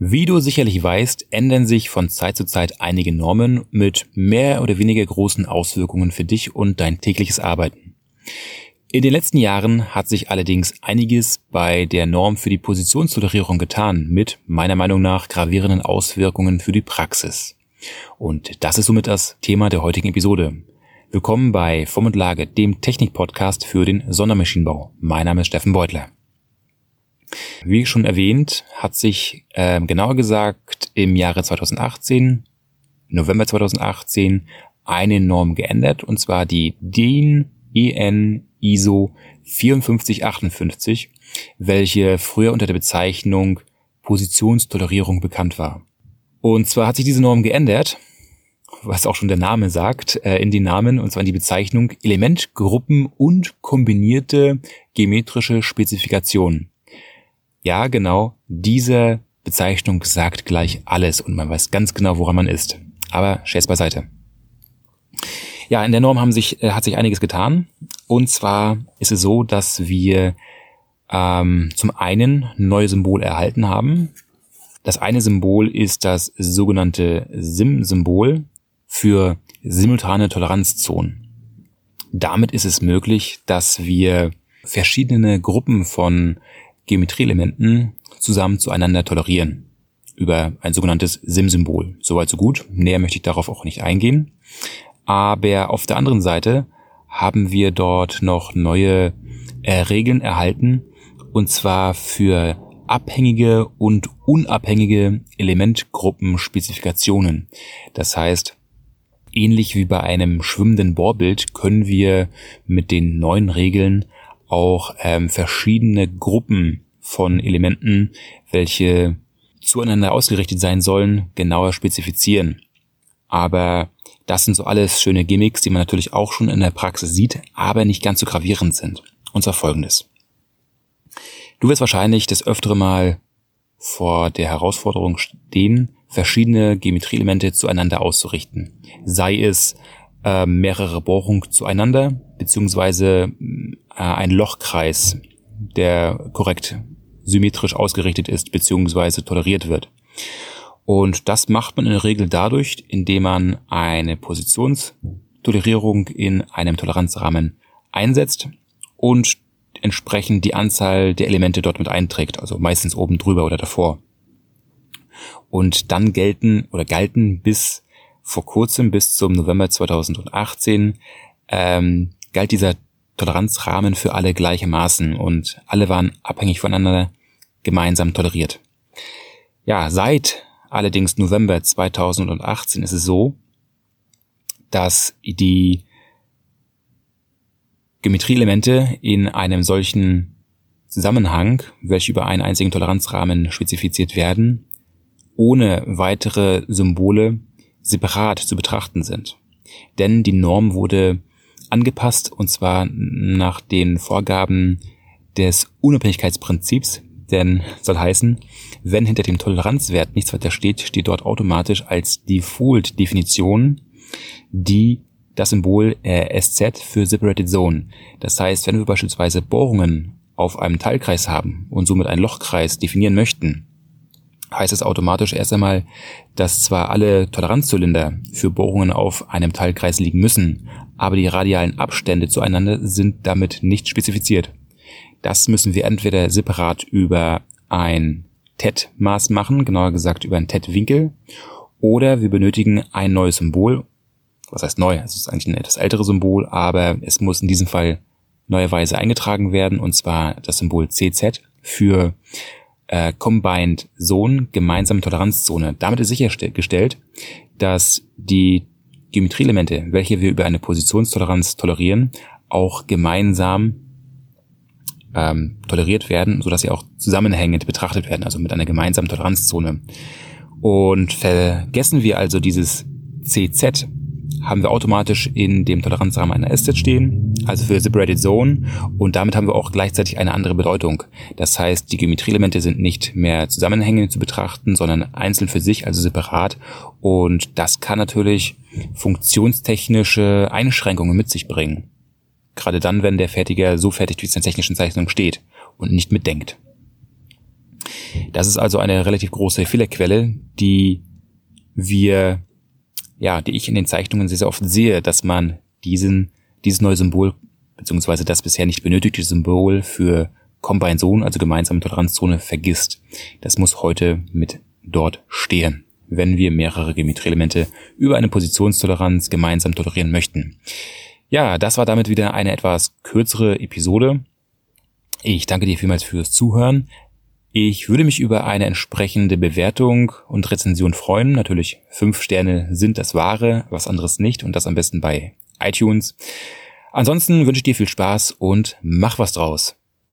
Wie du sicherlich weißt, ändern sich von Zeit zu Zeit einige Normen mit mehr oder weniger großen Auswirkungen für dich und dein tägliches Arbeiten. In den letzten Jahren hat sich allerdings einiges bei der Norm für die Positionstolerierung getan, mit meiner Meinung nach gravierenden Auswirkungen für die Praxis. Und das ist somit das Thema der heutigen Episode. Willkommen bei Form und Lage, dem Technik-Podcast für den Sondermaschinenbau. Mein Name ist Steffen Beutler. Wie schon erwähnt, hat sich äh, genauer gesagt im Jahre 2018, November 2018, eine Norm geändert, und zwar die DIN EN ISO 5458, welche früher unter der Bezeichnung Positionstolerierung bekannt war. Und zwar hat sich diese Norm geändert, was auch schon der Name sagt, äh, in den Namen, und zwar in die Bezeichnung Elementgruppen und kombinierte geometrische Spezifikationen. Ja, genau, diese Bezeichnung sagt gleich alles und man weiß ganz genau, woran man ist. Aber Scherz beiseite. Ja, in der Norm haben sich, äh, hat sich einiges getan. Und zwar ist es so, dass wir ähm, zum einen neue Symbol erhalten haben. Das eine Symbol ist das sogenannte SIM-Symbol für simultane Toleranzzonen. Damit ist es möglich, dass wir verschiedene Gruppen von Geometrieelementen zusammen zueinander tolerieren. Über ein sogenanntes SIM-Symbol. Soweit so gut. Näher möchte ich darauf auch nicht eingehen. Aber auf der anderen Seite haben wir dort noch neue äh, Regeln erhalten. Und zwar für abhängige und unabhängige Elementgruppenspezifikationen. Das heißt, ähnlich wie bei einem schwimmenden Bohrbild können wir mit den neuen Regeln auch ähm, verschiedene Gruppen von Elementen, welche zueinander ausgerichtet sein sollen, genauer spezifizieren. Aber das sind so alles schöne Gimmicks, die man natürlich auch schon in der Praxis sieht, aber nicht ganz so gravierend sind. Und zwar folgendes. Du wirst wahrscheinlich das öftere Mal vor der Herausforderung stehen, verschiedene Geometrieelemente zueinander auszurichten. Sei es äh, mehrere Bohrungen zueinander, beziehungsweise äh, ein Lochkreis, der korrekt symmetrisch ausgerichtet ist, beziehungsweise toleriert wird. Und das macht man in der Regel dadurch, indem man eine Positionstolerierung in einem Toleranzrahmen einsetzt und entsprechend die Anzahl der Elemente dort mit einträgt, also meistens oben drüber oder davor. Und dann gelten oder galten bis vor kurzem, bis zum November 2018, ähm, galt dieser Toleranzrahmen für alle gleichermaßen und alle waren abhängig voneinander gemeinsam toleriert. Ja, seit allerdings November 2018 ist es so, dass die Geometrieelemente in einem solchen Zusammenhang, welche über einen einzigen Toleranzrahmen spezifiziert werden, ohne weitere Symbole separat zu betrachten sind. Denn die Norm wurde angepasst und zwar nach den Vorgaben des Unabhängigkeitsprinzips, denn soll heißen, wenn hinter dem Toleranzwert nichts weiter steht, steht dort automatisch als Default-Definition die das Symbol äh, SZ für Separated Zone. Das heißt, wenn wir beispielsweise Bohrungen auf einem Teilkreis haben und somit einen Lochkreis definieren möchten, heißt es automatisch erst einmal, dass zwar alle Toleranzzylinder für Bohrungen auf einem Teilkreis liegen müssen, aber die radialen Abstände zueinander sind damit nicht spezifiziert. Das müssen wir entweder separat über ein TET-Maß machen, genauer gesagt über einen TET-Winkel, oder wir benötigen ein neues Symbol. Was heißt neu? Es ist eigentlich ein etwas älteres Symbol, aber es muss in diesem Fall neuerweise eingetragen werden, und zwar das Symbol CZ für äh, Combined Zone, gemeinsame Toleranzzone. Damit ist sichergestellt, dass die Geometrieelemente, welche wir über eine Positionstoleranz tolerieren, auch gemeinsam ähm, toleriert werden, so dass sie auch zusammenhängend betrachtet werden, also mit einer gemeinsamen Toleranzzone. Und vergessen wir also dieses CZ, haben wir automatisch in dem Toleranzrahmen einer SZ stehen, also für Separated Zone, und damit haben wir auch gleichzeitig eine andere Bedeutung. Das heißt, die Geometrieelemente sind nicht mehr zusammenhängend zu betrachten, sondern einzeln für sich, also separat. Und das kann natürlich funktionstechnische Einschränkungen mit sich bringen. Gerade dann, wenn der Fertiger so fertigt, wie es in der technischen Zeichnung steht und nicht mitdenkt. Das ist also eine relativ große Fehlerquelle, die wir, ja, die ich in den Zeichnungen sehr, sehr oft sehe, dass man diesen, dieses neue Symbol, beziehungsweise das bisher nicht benötigte Symbol für Combine Zone, also gemeinsame Toleranzzone, vergisst. Das muss heute mit dort stehen, wenn wir mehrere Geometrieelemente über eine Positionstoleranz gemeinsam tolerieren möchten. Ja, das war damit wieder eine etwas kürzere Episode. Ich danke dir vielmals fürs Zuhören. Ich würde mich über eine entsprechende Bewertung und Rezension freuen. Natürlich fünf Sterne sind das Wahre, was anderes nicht und das am besten bei iTunes. Ansonsten wünsche ich dir viel Spaß und mach was draus.